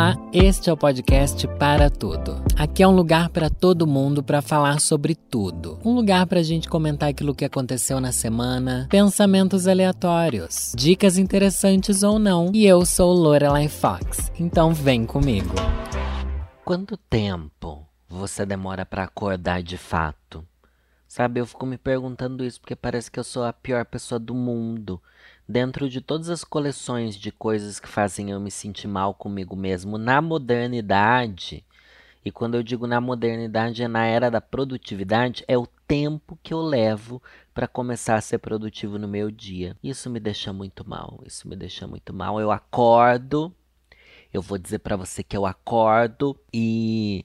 Olá, este é o podcast Para Tudo. Aqui é um lugar para todo mundo para falar sobre tudo. Um lugar para a gente comentar aquilo que aconteceu na semana, pensamentos aleatórios, dicas interessantes ou não. E eu sou Lorelai Fox, então vem comigo. Quanto tempo você demora para acordar de fato? Sabe, eu fico me perguntando isso porque parece que eu sou a pior pessoa do mundo. Dentro de todas as coleções de coisas que fazem eu me sentir mal comigo mesmo na modernidade, e quando eu digo na modernidade é na era da produtividade, é o tempo que eu levo para começar a ser produtivo no meu dia. Isso me deixa muito mal, isso me deixa muito mal. Eu acordo, eu vou dizer para você que eu acordo e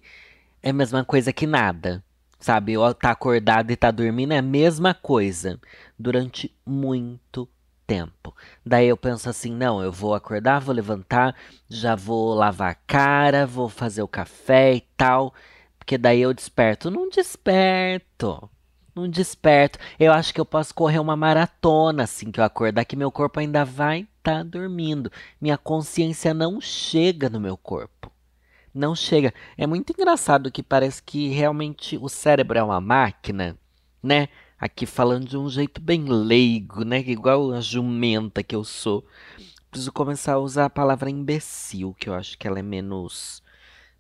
é a mesma coisa que nada. Sabe, eu tá acordado e tá dormindo é a mesma coisa durante muito tempo. Daí eu penso assim: não, eu vou acordar, vou levantar, já vou lavar a cara, vou fazer o café e tal. Porque daí eu desperto. Não desperto. Não desperto. Eu acho que eu posso correr uma maratona assim que eu acordar, que meu corpo ainda vai estar tá dormindo. Minha consciência não chega no meu corpo. Não chega. É muito engraçado que parece que realmente o cérebro é uma máquina, né? Aqui falando de um jeito bem leigo, né? Igual a jumenta que eu sou. Preciso começar a usar a palavra imbecil, que eu acho que ela é menos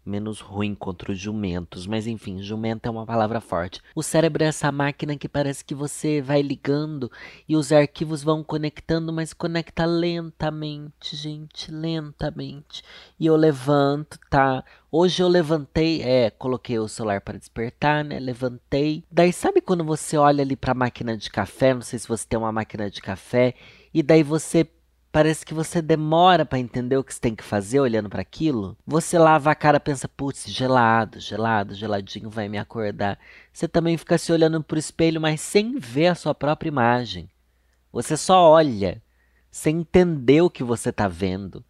menos ruim contra os jumentos, mas enfim, jumento é uma palavra forte. O cérebro é essa máquina que parece que você vai ligando e os arquivos vão conectando, mas conecta lentamente, gente, lentamente. E eu levanto, tá? Hoje eu levantei, é, coloquei o celular para despertar, né? Levantei. Daí sabe quando você olha ali para a máquina de café, não sei se você tem uma máquina de café, e daí você Parece que você demora para entender o que você tem que fazer olhando para aquilo. Você lava a cara, pensa, putz, gelado, gelado, geladinho vai me acordar. Você também fica se olhando pro espelho, mas sem ver a sua própria imagem. Você só olha, sem entender o que você tá vendo.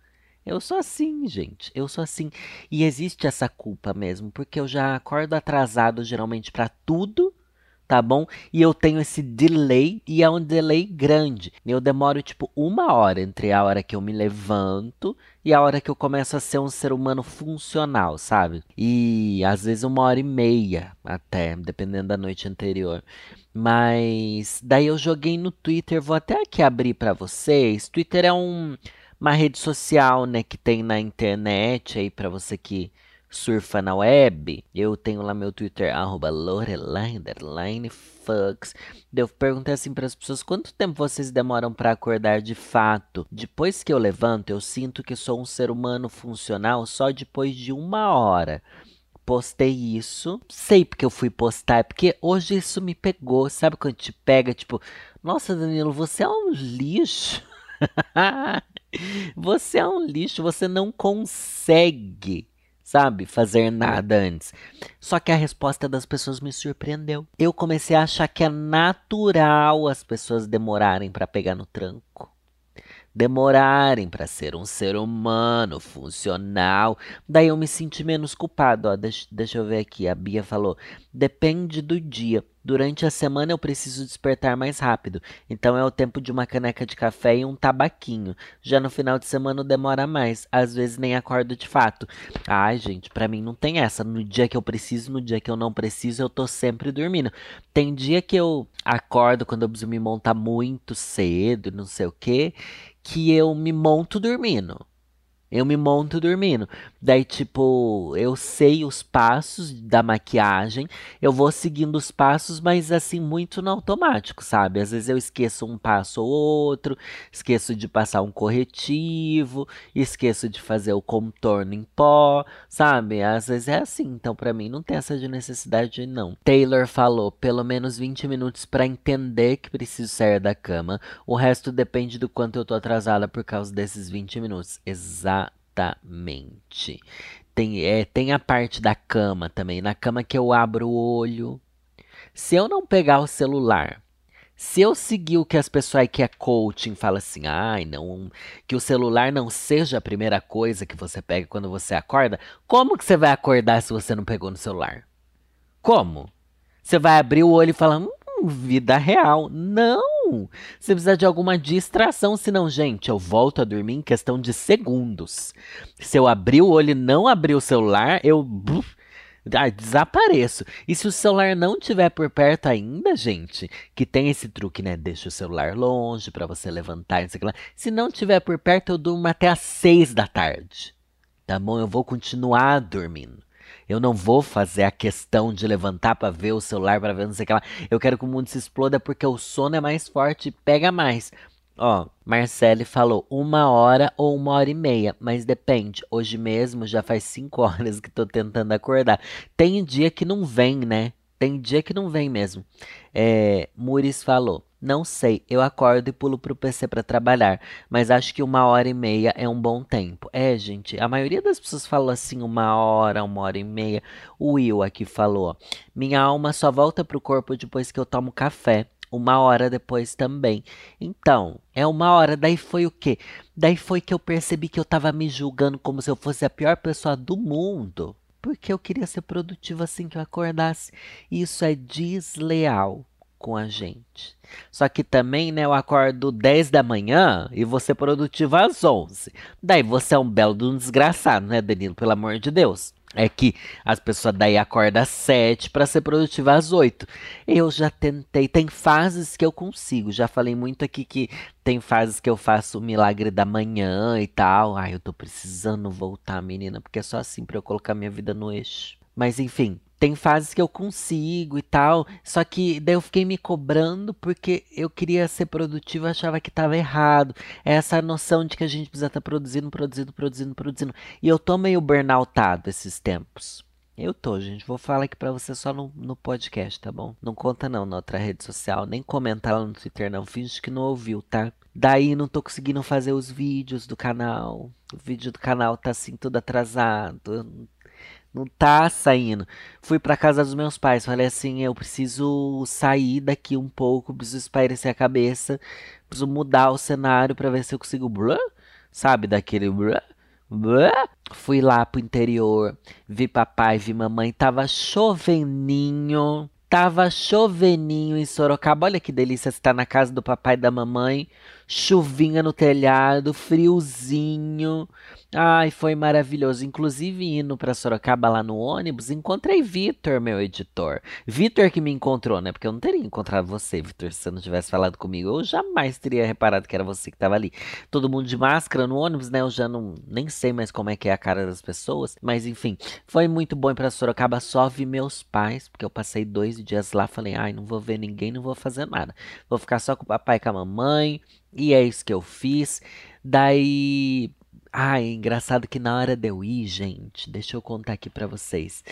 Eu sou assim, gente. Eu sou assim. E existe essa culpa mesmo, porque eu já acordo atrasado geralmente para tudo tá bom? E eu tenho esse delay e é um delay grande. Eu demoro tipo uma hora entre a hora que eu me levanto e a hora que eu começo a ser um ser humano funcional, sabe? E às vezes uma hora e meia até, dependendo da noite anterior. Mas daí eu joguei no Twitter, vou até aqui abrir para vocês. Twitter é um, uma rede social, né, que tem na internet aí para você que surfa na web, eu tenho lá meu Twitter, arroba Fucks. Eu perguntei assim para as pessoas quanto tempo vocês demoram para acordar de fato. Depois que eu levanto, eu sinto que sou um ser humano funcional só depois de uma hora. Postei isso, sei porque eu fui postar, é porque hoje isso me pegou. Sabe quando te pega, tipo, nossa, Danilo, você é um lixo. você é um lixo, você não consegue sabe? Fazer nada antes. Só que a resposta das pessoas me surpreendeu. Eu comecei a achar que é natural as pessoas demorarem para pegar no tranco demorarem para ser um ser humano funcional. Daí eu me senti menos culpado. Ó, deixa, deixa eu ver aqui. A Bia falou: depende do dia. Durante a semana eu preciso despertar mais rápido, então é o tempo de uma caneca de café e um tabaquinho. Já no final de semana demora mais, às vezes nem acordo de fato. Ai, gente, para mim não tem essa. No dia que eu preciso, no dia que eu não preciso, eu tô sempre dormindo. Tem dia que eu acordo quando eu preciso me montar muito cedo, não sei o que, que eu me monto dormindo. Eu me monto dormindo. Daí, tipo, eu sei os passos da maquiagem, eu vou seguindo os passos, mas assim, muito no automático, sabe? Às vezes eu esqueço um passo ou outro, esqueço de passar um corretivo, esqueço de fazer o contorno em pó, sabe? Às vezes é assim, então para mim não tem essa de necessidade, não. Taylor falou: pelo menos 20 minutos para entender que preciso sair da cama, o resto depende do quanto eu tô atrasada por causa desses 20 minutos. Exato Exatamente. Tem, é, tem a parte da cama também. Na cama que eu abro o olho. Se eu não pegar o celular, se eu seguir o que as pessoas que é coaching fala assim, ai, não, que o celular não seja a primeira coisa que você pega quando você acorda, como que você vai acordar se você não pegou no celular? Como? Você vai abrir o olho e falar, hum, vida real. Não! Você precisa de alguma distração, senão, gente, eu volto a dormir em questão de segundos. Se eu abrir o olho e não abrir o celular, eu ah, desapareço. E se o celular não tiver por perto ainda, gente, que tem esse truque, né? Deixa o celular longe para você levantar, não sei o que lá. Se não tiver por perto, eu durmo até às seis da tarde. Tá bom? Eu vou continuar dormindo. Eu não vou fazer a questão de levantar para ver o celular, para ver não sei o que lá. Eu quero que o mundo se exploda porque o sono é mais forte e pega mais. Ó, Marcele falou uma hora ou uma hora e meia, mas depende. Hoje mesmo já faz cinco horas que tô tentando acordar. Tem dia que não vem, né? Tem dia que não vem mesmo. É, Muris falou: Não sei, eu acordo e pulo pro PC para trabalhar, mas acho que uma hora e meia é um bom tempo. É, gente, a maioria das pessoas falou assim: uma hora, uma hora e meia. O Will aqui falou: Minha alma só volta pro corpo depois que eu tomo café uma hora depois também. Então, é uma hora. Daí foi o quê? Daí foi que eu percebi que eu tava me julgando como se eu fosse a pior pessoa do mundo. Porque eu queria ser produtivo assim que eu acordasse. Isso é desleal com a gente. Só que também, né, eu acordo 10 da manhã e você produtivo às 11. Daí você é um belo de um desgraçado, né, Danilo? Pelo amor de Deus. É que as pessoas daí acordam às sete para ser produtiva às oito. Eu já tentei, tem fases que eu consigo. Já falei muito aqui que tem fases que eu faço o milagre da manhã e tal. Ai, eu tô precisando voltar, menina, porque é só assim para eu colocar minha vida no eixo. Mas enfim, tem fases que eu consigo e tal, só que daí eu fiquei me cobrando porque eu queria ser produtivo achava que estava errado. É essa noção de que a gente precisa estar tá produzindo, produzindo, produzindo, produzindo. E eu tô meio burnoutado esses tempos. Eu tô, gente. Vou falar aqui pra você só no, no podcast, tá bom? Não conta não na outra rede social, nem comenta lá no Twitter não. Finge que não ouviu, tá? Daí não tô conseguindo fazer os vídeos do canal. O vídeo do canal tá assim tudo atrasado. Não tá saindo. Fui pra casa dos meus pais. Falei assim: eu preciso sair daqui um pouco, preciso espairecer a cabeça, preciso mudar o cenário para ver se eu consigo. Blá, sabe, daquele. Blá, blá. Fui lá pro interior, vi papai, vi mamãe, tava choveninho. Tava choveninho em Sorocaba. Olha que delícia estar na casa do papai e da mamãe. Chuvinha no telhado, friozinho. Ai, foi maravilhoso. Inclusive, indo para Sorocaba lá no ônibus, encontrei Vitor, meu editor. Vitor que me encontrou, né? Porque eu não teria encontrado você, Vitor, se você não tivesse falado comigo. Eu jamais teria reparado que era você que estava ali. Todo mundo de máscara no ônibus, né? Eu já não nem sei mais como é que é a cara das pessoas. Mas enfim, foi muito bom ir pra Sorocaba. Só vi meus pais, porque eu passei dois dias lá. Falei, ai, não vou ver ninguém, não vou fazer nada. Vou ficar só com o papai e com a mamãe. E é isso que eu fiz. Daí Ai, é engraçado que na hora de eu ir, gente, deixa eu contar aqui para vocês.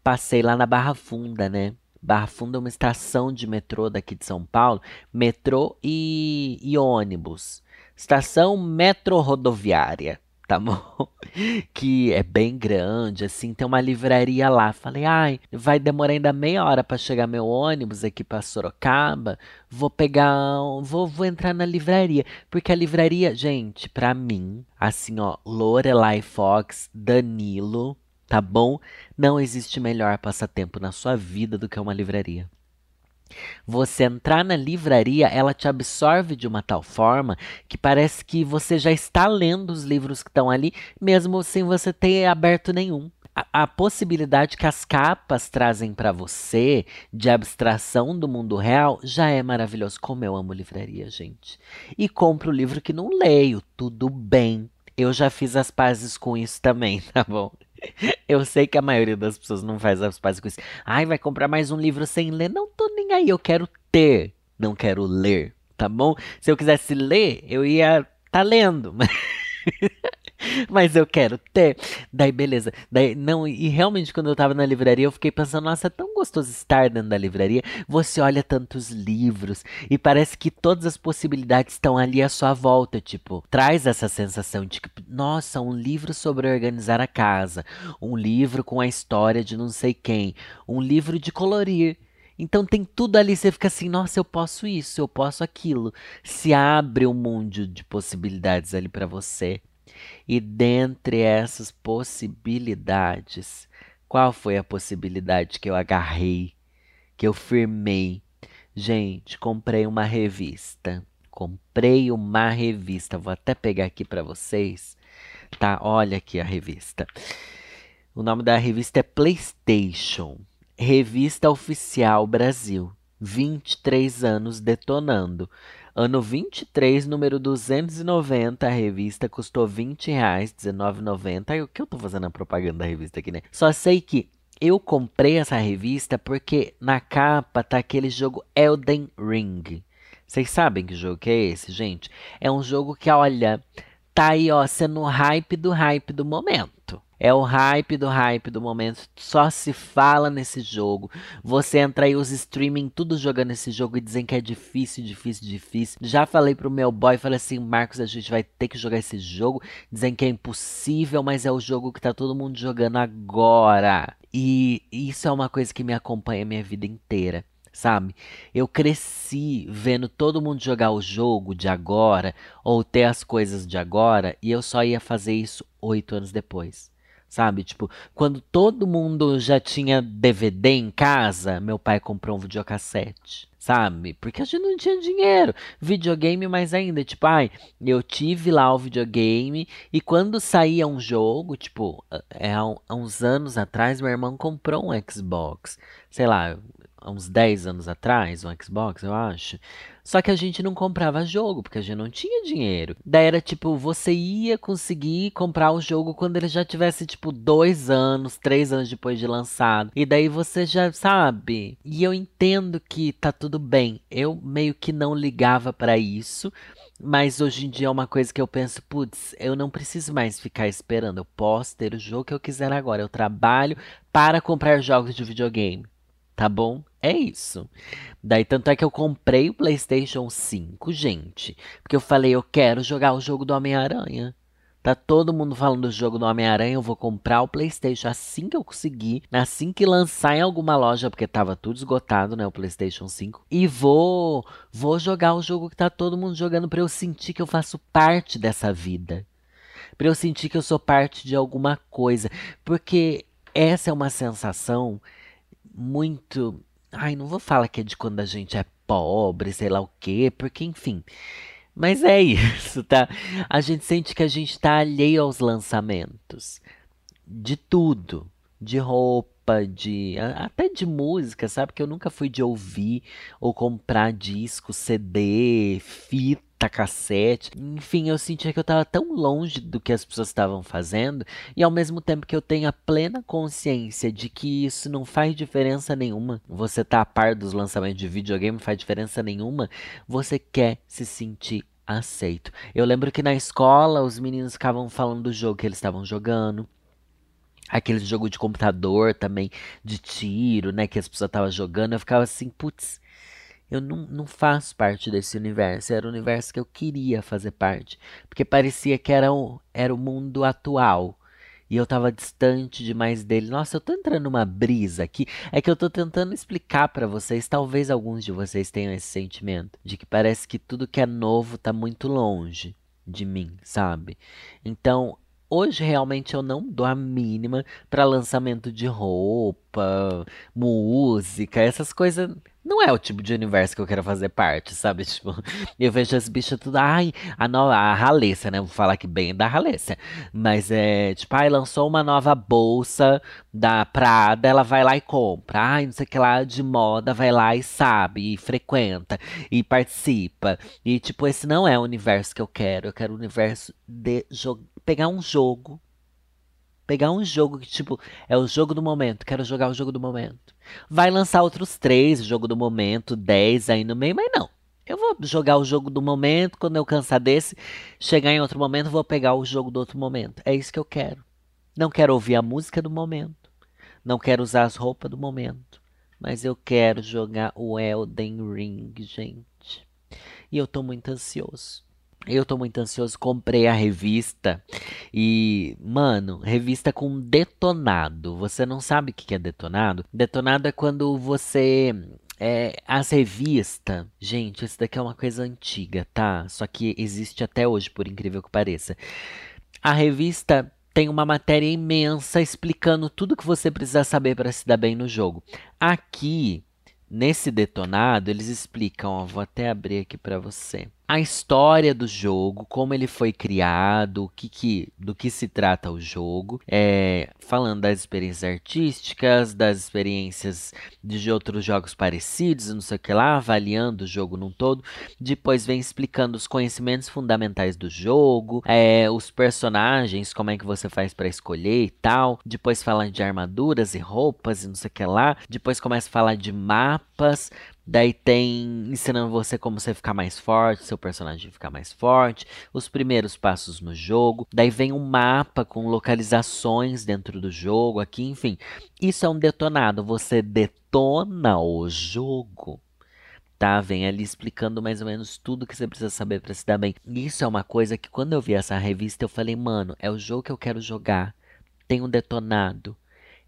Passei lá na Barra Funda, né? Barra Funda é uma estação de metrô daqui de São Paulo, metrô e, e ônibus. Estação metro rodoviária tá bom? que é bem grande, assim, tem uma livraria lá. Falei, ai, vai demorar ainda meia hora para chegar meu ônibus aqui para Sorocaba. Vou pegar, vou, vou entrar na livraria, porque a livraria, gente, para mim, assim, ó, Lorelai Fox, Danilo, tá bom? Não existe melhor passatempo na sua vida do que uma livraria. Você entrar na livraria, ela te absorve de uma tal forma que parece que você já está lendo os livros que estão ali, mesmo sem você ter aberto nenhum. A, possibilidade que as capas trazem para você de abstração do mundo real já é maravilhoso. Como eu amo livraria, gente. E compro o livro que não leio, tudo bem. Eu já fiz as pazes com isso também, tá bom? Eu sei que a maioria das pessoas não faz as pazes com isso. Ai, vai comprar mais um livro sem ler. Não tô nem aí, eu quero ter, não quero ler, tá bom? Se eu quisesse ler, eu ia tá lendo. mas eu quero ter. Daí, beleza. Daí, não, e realmente, quando eu tava na livraria, eu fiquei pensando, nossa, é tão gostoso estar dentro da livraria. Você olha tantos livros e parece que todas as possibilidades estão ali à sua volta. Tipo, traz essa sensação de que, nossa, um livro sobre organizar a casa, um livro com a história de não sei quem, um livro de colorir. Então tem tudo ali, você fica assim, nossa, eu posso isso, eu posso aquilo. Se abre um mundo de possibilidades ali para você. E dentre essas possibilidades, qual foi a possibilidade que eu agarrei, que eu firmei? Gente, comprei uma revista. Comprei uma revista. Vou até pegar aqui para vocês. Tá? Olha aqui a revista. O nome da revista é PlayStation. Revista Oficial Brasil. 23 anos detonando. Ano 23, número 290, a revista custou 20 reais, R$19,90. O que eu tô fazendo a propaganda da revista aqui, né? Só sei que eu comprei essa revista porque na capa tá aquele jogo Elden Ring. Vocês sabem que jogo que é esse, gente? É um jogo que, olha, tá aí, ó, sendo o hype do hype do momento. É o hype do hype do momento. Só se fala nesse jogo. Você entra aí os streaming tudo jogando esse jogo e dizem que é difícil, difícil, difícil. Já falei pro meu boy, falei assim, Marcos, a gente vai ter que jogar esse jogo. Dizem que é impossível, mas é o jogo que tá todo mundo jogando agora. E isso é uma coisa que me acompanha a minha vida inteira sabe? Eu cresci vendo todo mundo jogar o jogo de agora ou ter as coisas de agora e eu só ia fazer isso oito anos depois. Sabe? Tipo, quando todo mundo já tinha DVD em casa, meu pai comprou um videocassete. Sabe? Porque a gente não tinha dinheiro. Videogame mais ainda. Tipo, ai, eu tive lá o videogame e quando saía um jogo, tipo, é, há uns anos atrás, meu irmão comprou um Xbox. Sei lá, há uns 10 anos atrás, um Xbox, eu acho. Só que a gente não comprava jogo, porque a gente não tinha dinheiro. Daí era tipo, você ia conseguir comprar o jogo quando ele já tivesse, tipo, dois anos, três anos depois de lançado. E daí você já sabe. E eu entendo que tá tudo bem. Eu meio que não ligava para isso. Mas hoje em dia é uma coisa que eu penso, putz, eu não preciso mais ficar esperando. Eu posso ter o jogo que eu quiser agora. Eu trabalho para comprar jogos de videogame. Tá bom? É isso. Daí, tanto é que eu comprei o PlayStation 5, gente. Porque eu falei, eu quero jogar o jogo do Homem-Aranha. Tá todo mundo falando do jogo do Homem-Aranha. Eu vou comprar o PlayStation assim que eu conseguir. Assim que lançar em alguma loja, porque tava tudo esgotado, né? O PlayStation 5. E vou, vou jogar o jogo que tá todo mundo jogando para eu sentir que eu faço parte dessa vida. Para eu sentir que eu sou parte de alguma coisa. Porque essa é uma sensação muito. Ai, não vou falar que é de quando a gente é pobre, sei lá o quê, porque enfim. Mas é isso, tá? A gente sente que a gente tá alheio aos lançamentos. De tudo. De roupa, de. até de música, sabe? Que eu nunca fui de ouvir ou comprar disco, CD, fita cassete. Enfim, eu sentia que eu estava tão longe do que as pessoas estavam fazendo e ao mesmo tempo que eu tenho a plena consciência de que isso não faz diferença nenhuma. Você tá a par dos lançamentos de videogame, faz diferença nenhuma. Você quer se sentir aceito. Eu lembro que na escola os meninos ficavam falando do jogo que eles estavam jogando. Aquele jogo de computador também, de tiro, né? Que as pessoas estavam jogando. Eu ficava assim, putz, eu não, não faço parte desse universo. Era o universo que eu queria fazer parte. Porque parecia que era o, era o mundo atual. E eu tava distante demais dele. Nossa, eu tô entrando numa brisa aqui. É que eu tô tentando explicar para vocês. Talvez alguns de vocês tenham esse sentimento. De que parece que tudo que é novo tá muito longe de mim, sabe? Então, hoje realmente eu não dou a mínima para lançamento de roupa, música, essas coisas não é o tipo de universo que eu quero fazer parte, sabe? Tipo, eu vejo as bichas tudo, ai, a nova, a Ralessa, né? Vou falar que bem da Ralessa. Mas é, tipo, ai, lançou uma nova bolsa da Prada, ela vai lá e compra. Ai, não sei o que lá de moda, vai lá e sabe, e frequenta, e participa. E, tipo, esse não é o universo que eu quero. Eu quero o universo de pegar um jogo Pegar um jogo que, tipo, é o jogo do momento. Quero jogar o jogo do momento. Vai lançar outros três, jogo do momento, dez aí no meio, mas não. Eu vou jogar o jogo do momento, quando eu cansar desse, chegar em outro momento, vou pegar o jogo do outro momento. É isso que eu quero. Não quero ouvir a música do momento. Não quero usar as roupas do momento. Mas eu quero jogar o Elden Ring, gente. E eu tô muito ansioso. Eu tô muito ansioso, comprei a revista e, mano, revista com detonado. Você não sabe o que é detonado? Detonado é quando você é, as revistas, gente, isso daqui é uma coisa antiga, tá? Só que existe até hoje, por incrível que pareça. A revista tem uma matéria imensa explicando tudo que você precisa saber para se dar bem no jogo. Aqui nesse detonado, eles explicam, ó, vou até abrir aqui para você a história do jogo, como ele foi criado, que, que do que se trata o jogo, é, falando das experiências artísticas, das experiências de outros jogos parecidos, não sei o que lá, avaliando o jogo num todo. Depois vem explicando os conhecimentos fundamentais do jogo, é, os personagens, como é que você faz para escolher e tal. Depois fala de armaduras e roupas e não sei o que lá. Depois começa a falar de mapas, Daí tem ensinando você como você ficar mais forte, seu personagem ficar mais forte, os primeiros passos no jogo. Daí vem um mapa com localizações dentro do jogo aqui, enfim. Isso é um detonado, você detona o jogo. Tá, vem ali explicando mais ou menos tudo que você precisa saber para se dar bem. Isso é uma coisa que quando eu vi essa revista eu falei, mano, é o jogo que eu quero jogar. Tem um detonado.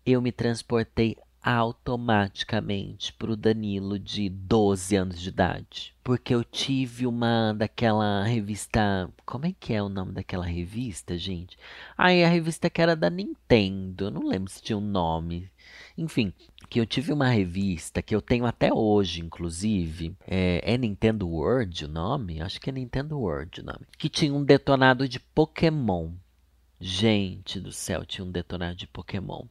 Eu me transportei automaticamente para o Danilo de 12 anos de idade. Porque eu tive uma daquela revista. Como é que é o nome daquela revista, gente? Aí a revista que era da Nintendo. Eu não lembro se tinha um nome. Enfim, que eu tive uma revista que eu tenho até hoje, inclusive. É, é Nintendo World o nome? Acho que é Nintendo World o nome. Que tinha um detonado de Pokémon. Gente do céu, tinha um detonado de Pokémon.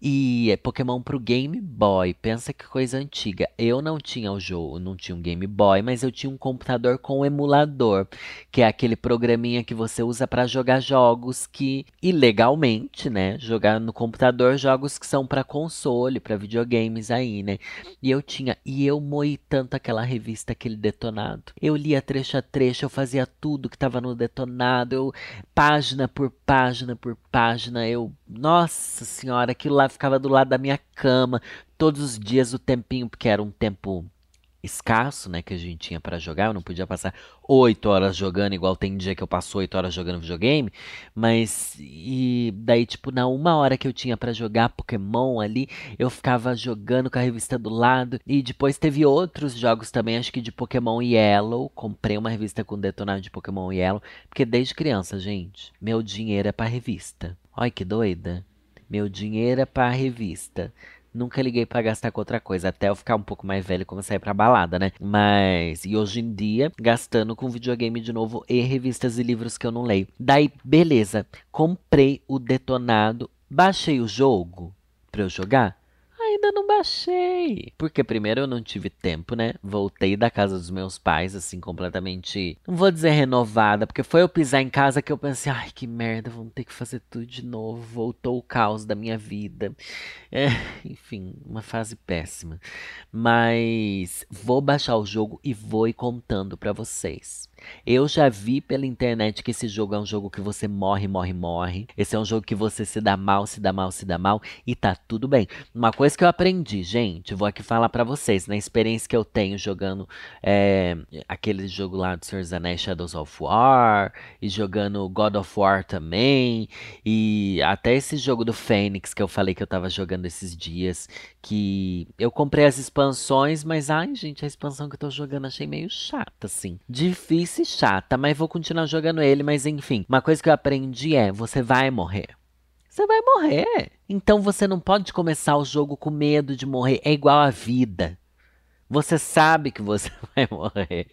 E é Pokémon pro Game Boy. Pensa que coisa antiga. Eu não tinha o jogo, não tinha um Game Boy, mas eu tinha um computador com emulador, que é aquele programinha que você usa para jogar jogos que ilegalmente, né, jogar no computador jogos que são para console, para videogames aí, né? E eu tinha, e eu moí tanto aquela revista, aquele detonado. Eu lia trecho a trecho, eu fazia tudo que tava no detonado, eu página por página por página, eu, nossa senhora, aquilo lá ficava do lado da minha cama todos os dias o tempinho, porque era um tempo escasso, né, que a gente tinha para jogar. Eu não podia passar oito horas jogando, igual tem dia que eu passo oito horas jogando videogame. Mas e daí, tipo, na uma hora que eu tinha para jogar Pokémon ali, eu ficava jogando com a revista do lado. E depois teve outros jogos também, acho que de Pokémon Yellow. Comprei uma revista com detonado de Pokémon Yellow, porque desde criança, gente, meu dinheiro é para revista. Olha que doida. Meu dinheiro é para revista. Nunca liguei para gastar com outra coisa, até eu ficar um pouco mais velho e começar a ir pra balada, né? Mas, e hoje em dia, gastando com videogame de novo e revistas e livros que eu não leio. Daí, beleza, comprei o detonado, baixei o jogo pra eu jogar ainda não baixei. Porque primeiro eu não tive tempo, né? Voltei da casa dos meus pais, assim, completamente. Não vou dizer renovada, porque foi eu pisar em casa que eu pensei, ai, que merda, vamos ter que fazer tudo de novo. Voltou o caos da minha vida. É, enfim, uma fase péssima. Mas vou baixar o jogo e vou ir contando para vocês. Eu já vi pela internet que esse jogo é um jogo que você morre, morre, morre. Esse é um jogo que você se dá mal, se dá mal, se dá mal e tá tudo bem. Uma coisa que eu aprendi, gente, vou aqui falar para vocês, na experiência que eu tenho jogando é, aquele jogo lá do Senhor dos Anéis Shadows of War e jogando God of War também e até esse jogo do Fênix que eu falei que eu tava jogando esses dias, que eu comprei as expansões, mas ai, gente, a expansão que eu tô jogando achei meio chata assim. Difícil difícil e chata, mas vou continuar jogando ele. Mas enfim, uma coisa que eu aprendi é: você vai morrer. Você vai morrer. Então você não pode começar o jogo com medo de morrer. É igual a vida. Você sabe que você vai morrer.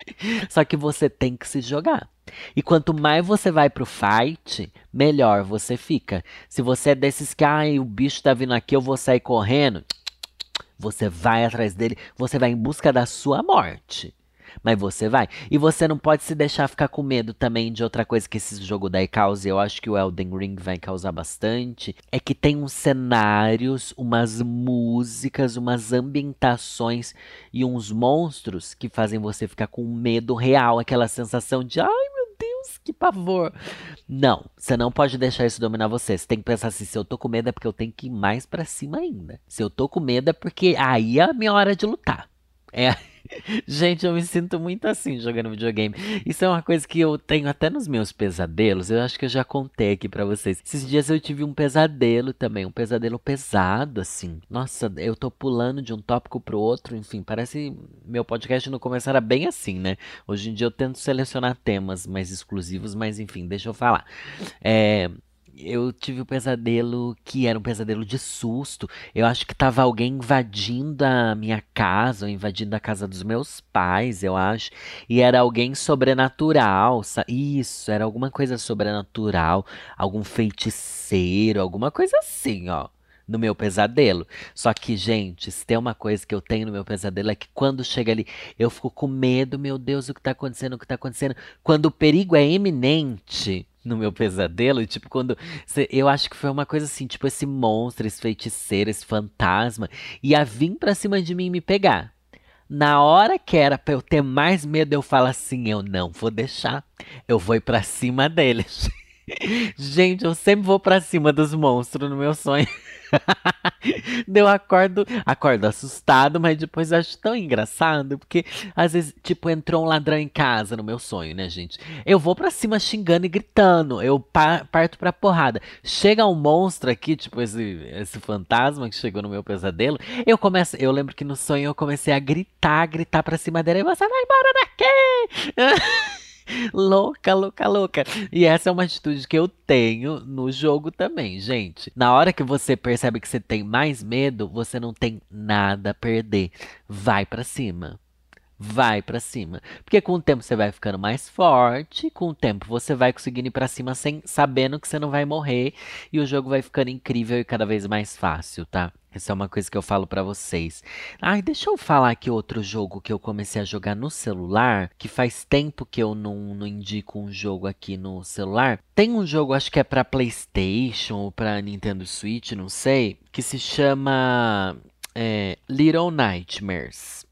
Só que você tem que se jogar. E quanto mais você vai pro fight, melhor você fica. Se você é desses que, ai, o bicho tá vindo aqui, eu vou sair correndo. Você vai atrás dele, você vai em busca da sua morte mas você vai. E você não pode se deixar ficar com medo também de outra coisa que esse jogo daí causa, e eu acho que o Elden Ring vai causar bastante, é que tem uns cenários, umas músicas, umas ambientações e uns monstros que fazem você ficar com medo real, aquela sensação de ai meu Deus, que pavor. Não, você não pode deixar isso dominar você. Você tem que pensar assim: se eu tô com medo é porque eu tenho que ir mais para cima ainda. Se eu tô com medo é porque aí é a minha hora de lutar. É. Gente, eu me sinto muito assim jogando videogame. Isso é uma coisa que eu tenho até nos meus pesadelos. Eu acho que eu já contei aqui para vocês. Esses dias eu tive um pesadelo também, um pesadelo pesado assim. Nossa, eu tô pulando de um tópico pro outro, enfim, parece meu podcast no começo era bem assim, né? Hoje em dia eu tento selecionar temas mais exclusivos, mas enfim, deixa eu falar. É, eu tive um pesadelo que era um pesadelo de susto. Eu acho que tava alguém invadindo a minha casa, ou invadindo a casa dos meus pais, eu acho. E era alguém sobrenatural. Isso, era alguma coisa sobrenatural, algum feiticeiro, alguma coisa assim, ó no meu pesadelo. Só que, gente, se tem uma coisa que eu tenho no meu pesadelo é que quando chega ali, eu fico com medo, meu Deus, o que tá acontecendo, o que tá acontecendo. Quando o perigo é iminente no meu pesadelo, tipo, quando. Eu acho que foi uma coisa assim, tipo, esse monstro, esse feiticeiro, esse fantasma, ia vir pra cima de mim e me pegar. Na hora que era pra eu ter mais medo, eu falo assim: eu não vou deixar, eu vou ir pra cima deles. Gente, eu sempre vou pra cima dos monstros no meu sonho. Deu acordo, acordo assustado, mas depois acho tão engraçado, porque às vezes, tipo, entrou um ladrão em casa no meu sonho, né, gente? Eu vou pra cima xingando e gritando, eu parto pra porrada. Chega um monstro aqui, tipo, esse, esse fantasma que chegou no meu pesadelo, eu começo, eu lembro que no sonho eu comecei a gritar, gritar pra cima dele, e você vai embora daqui! louca, louca, louca. E essa é uma atitude que eu tenho no jogo também, gente. Na hora que você percebe que você tem mais medo, você não tem nada a perder. Vai para cima. Vai para cima. Porque com o tempo você vai ficando mais forte, com o tempo você vai conseguindo ir para cima sem sabendo que você não vai morrer e o jogo vai ficando incrível e cada vez mais fácil, tá? Essa é uma coisa que eu falo para vocês. Ai, deixa eu falar aqui outro jogo que eu comecei a jogar no celular, que faz tempo que eu não, não indico um jogo aqui no celular. Tem um jogo, acho que é para PlayStation ou para Nintendo Switch, não sei, que se chama é, Little Nightmares.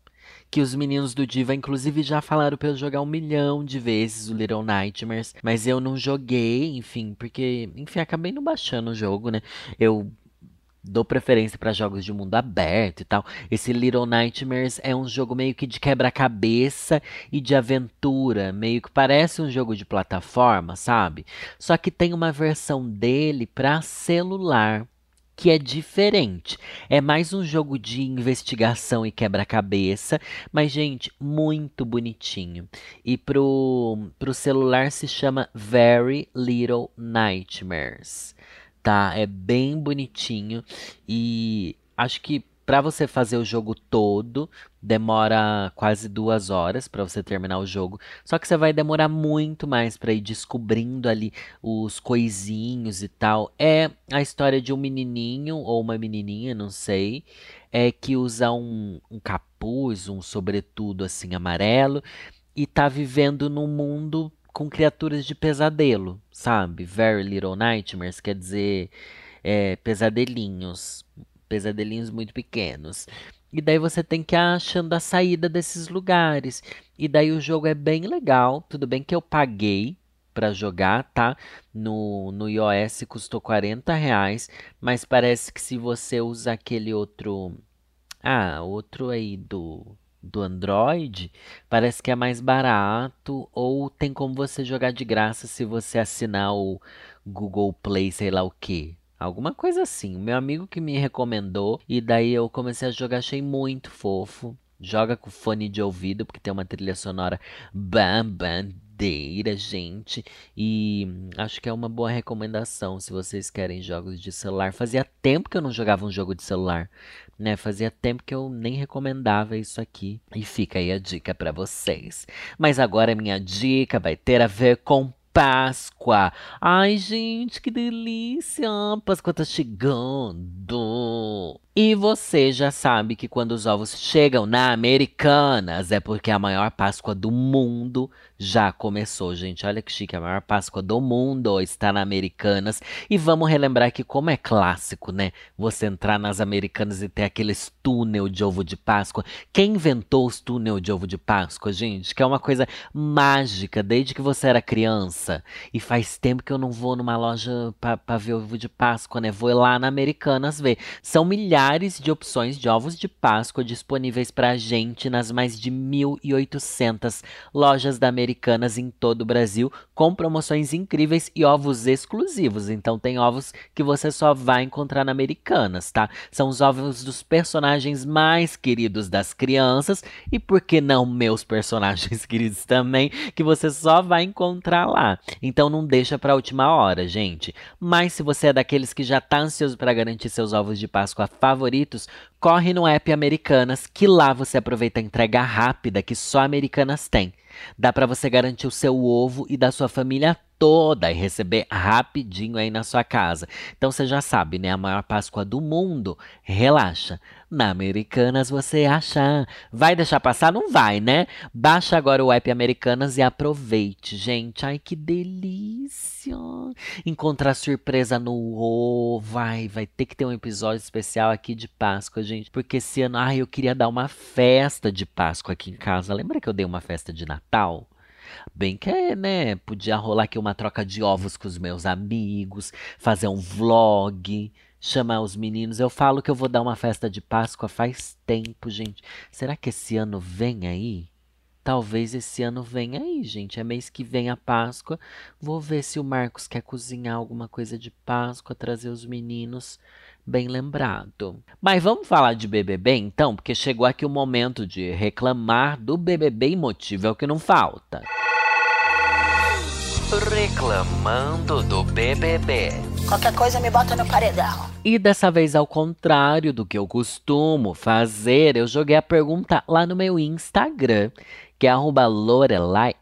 Que os meninos do Diva, inclusive, já falaram pra eu jogar um milhão de vezes o Little Nightmares. Mas eu não joguei, enfim, porque, enfim, acabei não baixando o jogo, né? Eu dou preferência para jogos de mundo aberto e tal. Esse Little Nightmares é um jogo meio que de quebra-cabeça e de aventura, meio que parece um jogo de plataforma, sabe? Só que tem uma versão dele para celular que é diferente. É mais um jogo de investigação e quebra-cabeça, mas gente, muito bonitinho. E pro, pro celular se chama Very Little Nightmares tá? É bem bonitinho e acho que para você fazer o jogo todo demora quase duas horas para você terminar o jogo. Só que você vai demorar muito mais para ir descobrindo ali os coisinhos e tal. É a história de um menininho ou uma menininha, não sei, é que usa um, um capuz, um sobretudo assim amarelo e tá vivendo num mundo com criaturas de pesadelo, sabe? Very Little Nightmares quer dizer é, pesadelinhos, pesadelinhos muito pequenos. E daí você tem que ir achando a saída desses lugares. E daí o jogo é bem legal. Tudo bem que eu paguei para jogar, tá? No, no iOS custou 40 reais, mas parece que se você usa aquele outro. Ah, outro aí do do Android, parece que é mais barato ou tem como você jogar de graça se você assinar o Google Play, sei lá o que. Alguma coisa assim. Meu amigo que me recomendou e daí eu comecei a jogar, achei muito fofo. Joga com fone de ouvido porque tem uma trilha sonora doideira, gente. E acho que é uma boa recomendação se vocês querem jogos de celular. Fazia tempo que eu não jogava um jogo de celular, né? Fazia tempo que eu nem recomendava isso aqui. E fica aí a dica para vocês. Mas agora minha dica vai ter a ver com Páscoa. Ai, gente, que delícia! Páscoa tá chegando. E você já sabe que quando os ovos chegam na Americanas é porque a maior Páscoa do mundo já começou, gente. Olha que chique, a maior Páscoa do mundo está na Americanas. E vamos relembrar que, como é clássico, né? Você entrar nas Americanas e ter aqueles túnel de ovo de Páscoa. Quem inventou os túnel de ovo de Páscoa, gente? Que é uma coisa mágica desde que você era criança. E faz tempo que eu não vou numa loja para ver ovo de Páscoa, né? Vou lá na Americanas ver. São milhares milhares de opções de ovos de Páscoa disponíveis pra gente nas mais de 1.800 lojas da Americanas em todo o Brasil, com promoções incríveis e ovos exclusivos. Então tem ovos que você só vai encontrar na Americanas, tá? São os ovos dos personagens mais queridos das crianças e por que não meus personagens queridos também, que você só vai encontrar lá. Então não deixa para última hora, gente. Mas se você é daqueles que já tá ansioso para garantir seus ovos de Páscoa favoritos, corre no app Americanas, que lá você aproveita a entrega rápida que só Americanas tem. Dá para você garantir o seu ovo e da sua família toda e receber rapidinho aí na sua casa. Então você já sabe, né? A maior Páscoa do mundo. Relaxa. Na Americanas você acha. Vai deixar passar? Não vai, né? Baixa agora o app Americanas e aproveite, gente. Ai, que delícia! Encontrar surpresa no ovo. Vai, vai ter que ter um episódio especial aqui de Páscoa, gente. Porque esse ano, ai, eu queria dar uma festa de Páscoa aqui em casa. Lembra que eu dei uma festa de Natal? Bem que é, né? Podia rolar aqui uma troca de ovos com os meus amigos, fazer um vlog, chamar os meninos. Eu falo que eu vou dar uma festa de Páscoa faz tempo, gente. Será que esse ano vem aí? Talvez esse ano venha aí, gente. É mês que vem a Páscoa. Vou ver se o Marcos quer cozinhar alguma coisa de Páscoa, trazer os meninos. Bem lembrado. Mas vamos falar de BBB então, porque chegou aqui o momento de reclamar do BBB e motivo é o que não falta. Reclamando do BBB. Qualquer coisa me bota no paredão. E dessa vez, ao contrário do que eu costumo fazer, eu joguei a pergunta lá no meu Instagram, que é arroba Lorelai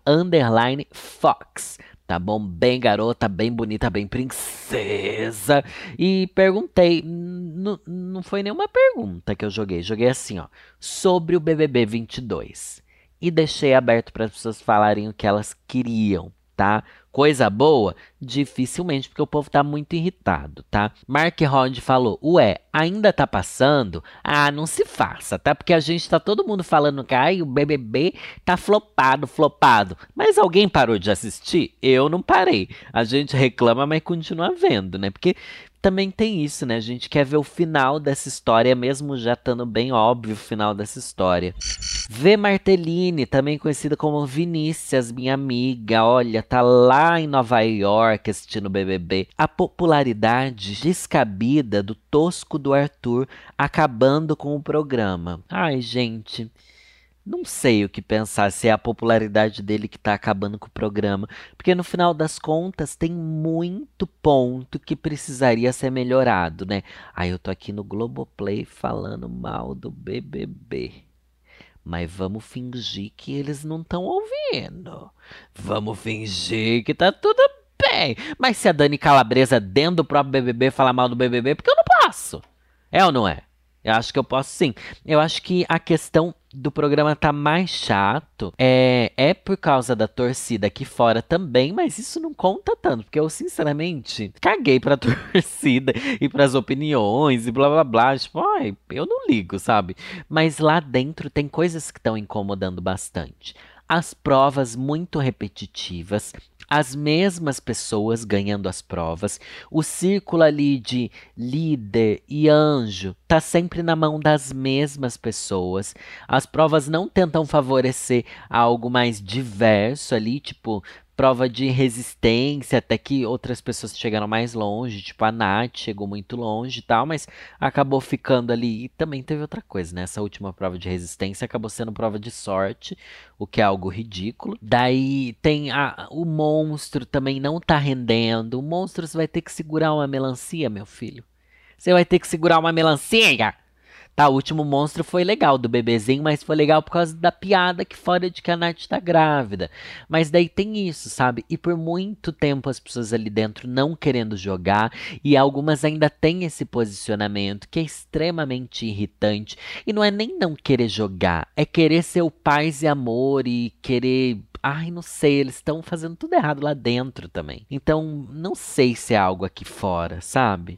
Fox tá bom? Bem garota, bem bonita, bem princesa. E perguntei, não foi nenhuma pergunta que eu joguei, joguei assim, ó, sobre o BBB 22. E deixei aberto para as pessoas falarem o que elas queriam, tá? Coisa boa? Dificilmente, porque o povo tá muito irritado, tá? Mark Rod falou: Ué, ainda tá passando? Ah, não se faça, tá? Porque a gente tá todo mundo falando que ai, o BBB tá flopado, flopado. Mas alguém parou de assistir? Eu não parei. A gente reclama, mas continua vendo, né? Porque também tem isso, né? A gente quer ver o final dessa história, mesmo já estando bem óbvio o final dessa história. V Martellini, também conhecida como Vinícius, minha amiga, olha, tá lá em Nova York assistindo o BBB. A popularidade descabida do tosco do Arthur acabando com o programa. Ai, gente. Não sei o que pensar se é a popularidade dele que tá acabando com o programa, porque no final das contas tem muito ponto que precisaria ser melhorado, né? Aí eu tô aqui no Globoplay falando mal do BBB. Mas vamos fingir que eles não estão ouvindo. Vamos fingir que tá tudo bem. Mas se a Dani Calabresa dentro do próprio BBB falar mal do BBB, porque eu não posso. É ou não é? Eu acho que eu posso sim. Eu acho que a questão do programa tá mais chato é, é por causa da torcida aqui fora também, mas isso não conta tanto, porque eu sinceramente caguei pra torcida e pras opiniões e blá blá blá. Tipo, ai, eu não ligo, sabe? Mas lá dentro tem coisas que estão incomodando bastante as provas muito repetitivas, as mesmas pessoas ganhando as provas, o círculo ali de líder e anjo tá sempre na mão das mesmas pessoas. As provas não tentam favorecer algo mais diverso ali, tipo, prova de resistência, até que outras pessoas chegaram mais longe, tipo a Nath chegou muito longe e tal, mas acabou ficando ali. E também teve outra coisa, né? Essa última prova de resistência acabou sendo prova de sorte, o que é algo ridículo. Daí tem a, o monstro também não tá rendendo. O monstro você vai ter que segurar uma melancia, meu filho. Você vai ter que segurar uma melancia. Tá, o último monstro foi legal do bebezinho, mas foi legal por causa da piada que fora de que a Nath tá grávida. Mas daí tem isso, sabe? E por muito tempo as pessoas ali dentro não querendo jogar, e algumas ainda têm esse posicionamento que é extremamente irritante. E não é nem não querer jogar, é querer ser o paz e amor e querer Ai, não sei, eles estão fazendo tudo errado lá dentro também. Então, não sei se é algo aqui fora, sabe?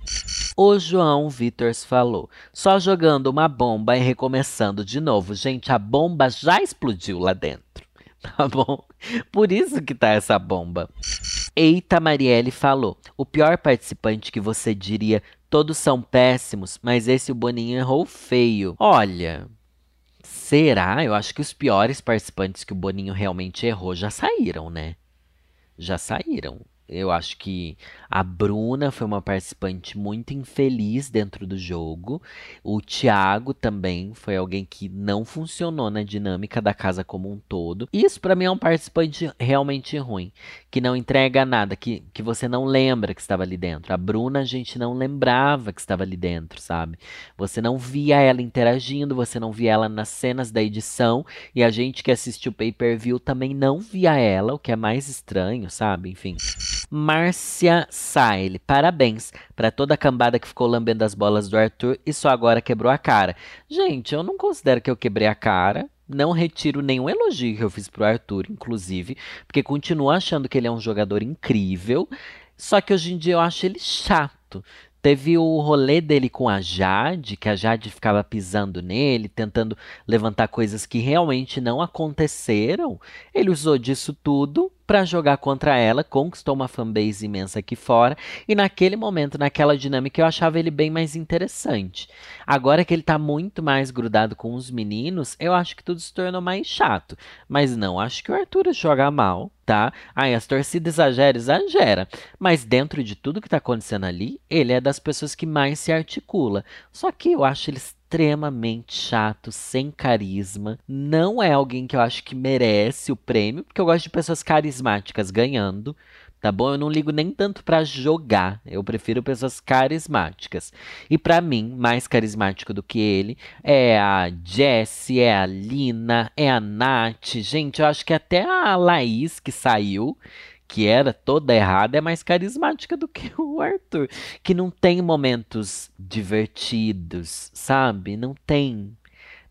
O João Vittors falou: só jogando uma bomba e recomeçando de novo. Gente, a bomba já explodiu lá dentro. Tá bom? Por isso que tá essa bomba. Eita Marielle falou: o pior participante que você diria todos são péssimos, mas esse o Boninho errou feio. Olha, será? Eu acho que os piores participantes que o Boninho realmente errou já saíram, né? Já saíram. Eu acho que a Bruna foi uma participante muito infeliz dentro do jogo. O Thiago também foi alguém que não funcionou na dinâmica da casa como um todo. Isso para mim é um participante realmente ruim, que não entrega nada, que, que você não lembra que estava ali dentro. A Bruna a gente não lembrava que estava ali dentro, sabe? Você não via ela interagindo, você não via ela nas cenas da edição e a gente que assistiu o pay-per-view também não via ela, o que é mais estranho, sabe? Enfim. Márcia Saile, parabéns para toda a cambada que ficou lambendo as bolas do Arthur e só agora quebrou a cara. Gente, eu não considero que eu quebrei a cara. Não retiro nenhum elogio que eu fiz pro Arthur, inclusive, porque continuo achando que ele é um jogador incrível. Só que hoje em dia eu acho ele chato. Teve o rolê dele com a Jade, que a Jade ficava pisando nele, tentando levantar coisas que realmente não aconteceram. Ele usou disso tudo para jogar contra ela, conquistou uma fanbase imensa aqui fora, e naquele momento, naquela dinâmica, eu achava ele bem mais interessante. Agora que ele tá muito mais grudado com os meninos, eu acho que tudo se tornou mais chato. Mas não acho que o Arthur joga mal, tá? Ai, as torcidas exageram, exagera. Mas dentro de tudo que tá acontecendo ali, ele é das pessoas que mais se articula. Só que eu acho ele extremamente chato, sem carisma. Não é alguém que eu acho que merece o prêmio, porque eu gosto de pessoas carismáticas ganhando. Tá bom? Eu não ligo nem tanto para jogar. Eu prefiro pessoas carismáticas. E para mim, mais carismático do que ele é a Jessie, é a Lina, é a Nath. Gente, eu acho que até a Laís que saiu que era toda errada, é mais carismática do que o Arthur. Que não tem momentos divertidos, sabe? Não tem.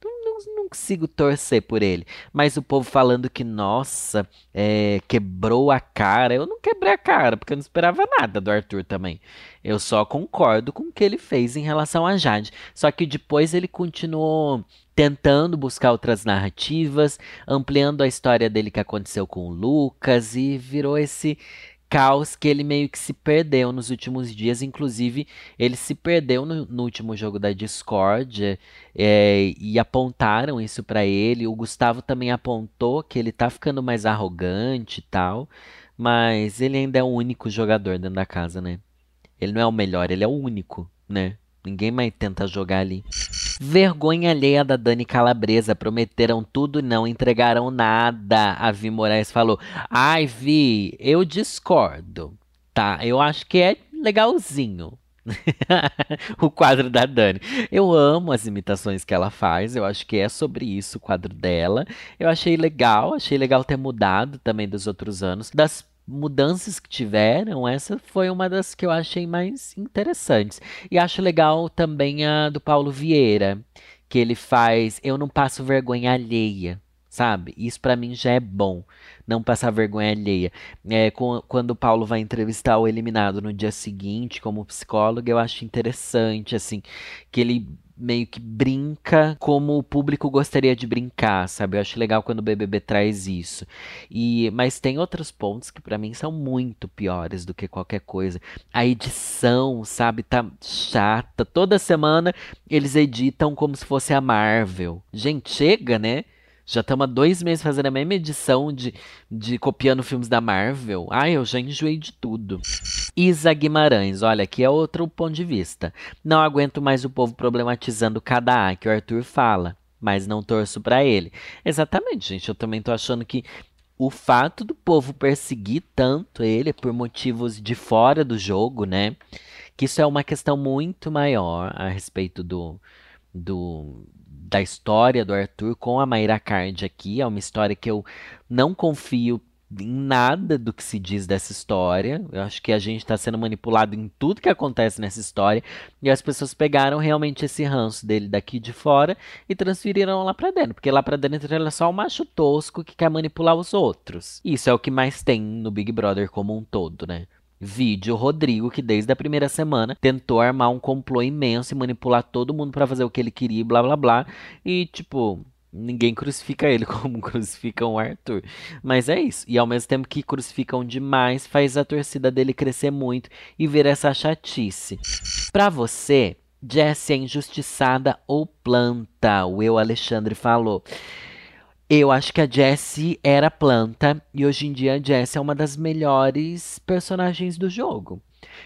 Não, não, não consigo torcer por ele. Mas o povo falando que, nossa, é, quebrou a cara. Eu não quebrei a cara, porque eu não esperava nada do Arthur também. Eu só concordo com o que ele fez em relação a Jade. Só que depois ele continuou tentando buscar outras narrativas, ampliando a história dele que aconteceu com o Lucas e virou esse caos que ele meio que se perdeu nos últimos dias. Inclusive, ele se perdeu no, no último jogo da Discord é, e apontaram isso para ele. O Gustavo também apontou que ele tá ficando mais arrogante e tal, mas ele ainda é o único jogador dentro da casa, né? Ele não é o melhor, ele é o único, né? Ninguém mais tenta jogar ali. Vergonha alheia da Dani Calabresa. Prometeram tudo e não entregaram nada. A Vi Moraes falou. Ai, Vi, eu discordo. Tá, eu acho que é legalzinho. o quadro da Dani. Eu amo as imitações que ela faz. Eu acho que é sobre isso o quadro dela. Eu achei legal, achei legal ter mudado também dos outros anos. Das mudanças que tiveram, essa foi uma das que eu achei mais interessantes. E acho legal também a do Paulo Vieira, que ele faz Eu não passo vergonha alheia, sabe? Isso para mim já é bom, não passar vergonha alheia. É, quando o Paulo vai entrevistar o eliminado no dia seguinte, como psicólogo, eu acho interessante, assim, que ele meio que brinca como o público gostaria de brincar, sabe? Eu acho legal quando o BBB traz isso. E mas tem outros pontos que para mim são muito piores do que qualquer coisa. A edição, sabe, tá chata. Toda semana eles editam como se fosse a Marvel. Gente, chega, né? Já estamos há dois meses fazendo a mesma edição de, de copiando filmes da Marvel. Ai, eu já enjoei de tudo. Isa Guimarães, olha, aqui é outro ponto de vista. Não aguento mais o povo problematizando cada A que o Arthur fala, mas não torço para ele. Exatamente, gente. Eu também tô achando que o fato do povo perseguir tanto ele por motivos de fora do jogo, né? Que isso é uma questão muito maior a respeito do, do da história do Arthur com a Mayra Card aqui. É uma história que eu não confio em nada do que se diz dessa história. Eu acho que a gente está sendo manipulado em tudo que acontece nessa história. E as pessoas pegaram realmente esse ranço dele daqui de fora e transferiram lá para dentro. Porque lá para dentro ele é só um macho tosco que quer manipular os outros. Isso é o que mais tem no Big Brother como um todo, né? Vídeo Rodrigo, que desde a primeira semana tentou armar um complô imenso e manipular todo mundo para fazer o que ele queria, blá blá blá. E, tipo, Ninguém crucifica ele como crucificam o Arthur. Mas é isso. E ao mesmo tempo que crucificam demais, faz a torcida dele crescer muito e ver essa chatice. Pra você, Jessie é injustiçada ou planta? O eu Alexandre falou. Eu acho que a Jessie era planta e hoje em dia a Jessie é uma das melhores personagens do jogo.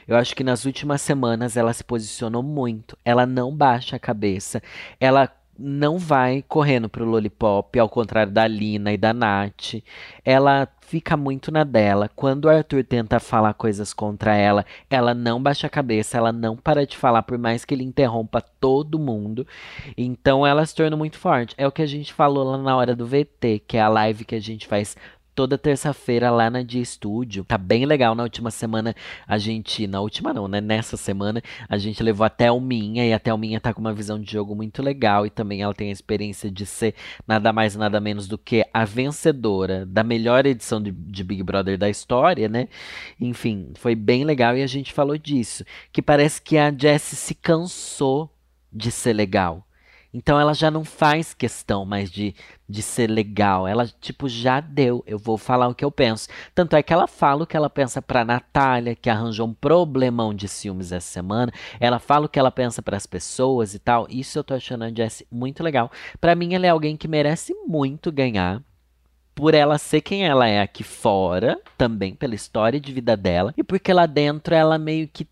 Eu acho que nas últimas semanas ela se posicionou muito. Ela não baixa a cabeça. Ela não vai correndo pro Lollipop, ao contrário da Lina e da Nath. Ela fica muito na dela. Quando o Arthur tenta falar coisas contra ela, ela não baixa a cabeça, ela não para de falar, por mais que ele interrompa todo mundo. Então ela se torna muito forte. É o que a gente falou lá na hora do VT, que é a live que a gente faz toda terça-feira lá na Dia Estúdio. Tá bem legal. Na última semana a gente. Na última não, né? Nessa semana a gente levou a Thelminha e a Thelminha tá com uma visão de jogo muito legal e também ela tem a experiência de ser nada mais nada menos do que a vencedora da melhor edição de, de Big Brother da história, né? Enfim, foi bem legal e a gente falou disso. Que parece que a Jessie se cansou de ser legal. Então ela já não faz questão mais de, de ser legal. Ela, tipo, já deu. Eu vou falar o que eu penso. Tanto é que ela fala o que ela pensa pra Natália, que arranjou um problemão de ciúmes essa semana. Ela fala o que ela pensa para as pessoas e tal. Isso eu tô achando a Jessie muito legal. Para mim, ela é alguém que merece muito ganhar por ela ser quem ela é aqui fora, também pela história de vida dela, e porque lá dentro ela meio que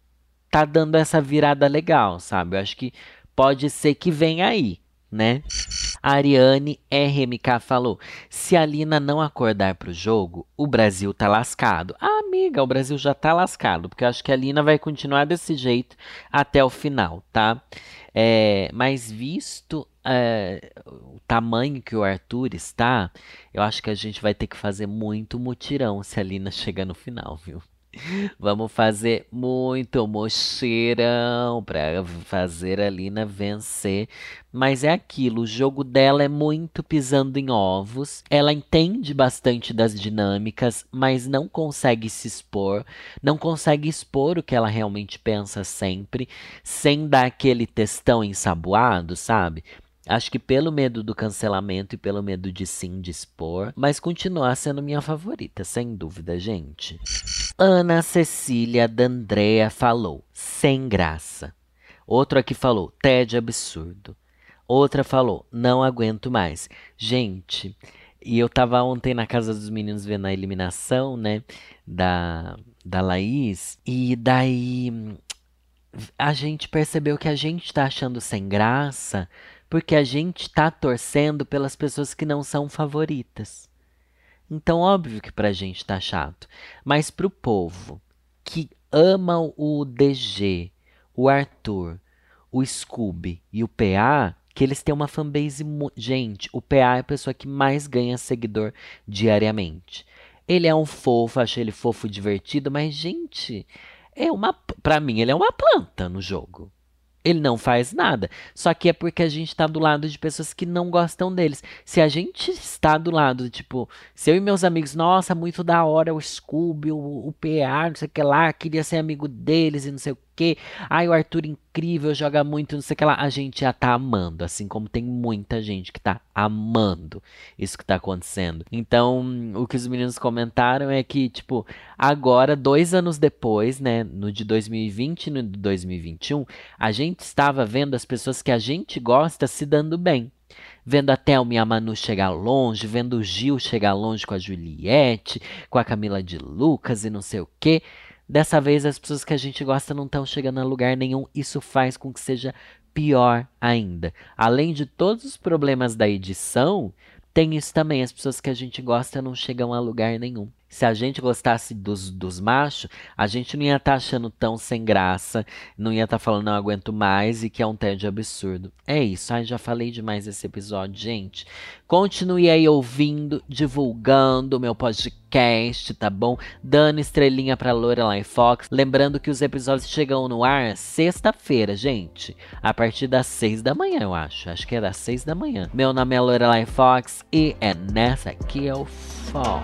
tá dando essa virada legal, sabe? Eu acho que pode ser que venha aí, né? A Ariane RMK falou: se a Lina não acordar pro jogo, o Brasil tá lascado. Ah, amiga, o Brasil já tá lascado, porque eu acho que a Lina vai continuar desse jeito até o final, tá? É, mas visto é, o tamanho que o Arthur está, eu acho que a gente vai ter que fazer muito mutirão se a Lina chegar no final, viu? Vamos fazer muito mocheirão para fazer a Lina vencer. Mas é aquilo, o jogo dela é muito pisando em ovos. Ela entende bastante das dinâmicas, mas não consegue se expor, não consegue expor o que ela realmente pensa sempre, sem dar aquele textão ensaboado, sabe? Acho que pelo medo do cancelamento e pelo medo de sim dispor, mas continuar sendo minha favorita, sem dúvida, gente. Ana Cecília D'Andrea falou: sem graça. Outro aqui falou: TED absurdo. Outra falou: não aguento mais. Gente, e eu tava ontem na casa dos meninos vendo a eliminação, né, da, da Laís, e daí a gente percebeu que a gente tá achando sem graça porque a gente está torcendo pelas pessoas que não são favoritas. Então, óbvio que para a gente está chato. Mas para o povo que ama o DG, o Arthur, o Scooby e o PA, que eles têm uma fanbase. Gente, o PA é a pessoa que mais ganha seguidor diariamente. Ele é um fofo, achei ele fofo divertido, mas, gente, é uma. Pra mim, ele é uma planta no jogo. Ele não faz nada. Só que é porque a gente está do lado de pessoas que não gostam deles. Se a gente está do lado, tipo, se eu e meus amigos, nossa, muito da hora o Scooby, o, o PA, não sei o que lá, queria ser amigo deles e não sei o que. Ai, o Arthur incrível, joga muito, não sei o que lá. A gente já tá amando, assim como tem muita gente que tá amando isso que tá acontecendo. Então, o que os meninos comentaram é que, tipo, agora, dois anos depois, né, no de 2020 e no de 2021, a gente estava vendo as pessoas que a gente gosta se dando bem vendo a Thelma e a Manu chegar longe, vendo o Gil chegar longe com a Juliette, com a Camila de Lucas e não sei o quê. Dessa vez, as pessoas que a gente gosta não estão chegando a lugar nenhum. Isso faz com que seja pior ainda. Além de todos os problemas da edição, tem isso também. As pessoas que a gente gosta não chegam a lugar nenhum. Se a gente gostasse dos, dos machos, a gente não ia estar tá achando tão sem graça, não ia estar tá falando não aguento mais e que é um tédio absurdo. É isso, ai, já falei demais esse episódio, gente. Continue aí ouvindo, divulgando o meu podcast, tá bom? Dando estrelinha pra Lorelai Fox. Lembrando que os episódios chegam no ar sexta-feira, gente. A partir das seis da manhã, eu acho. Acho que é das seis da manhã. Meu nome é Lorelai Fox e é nessa que eu falo.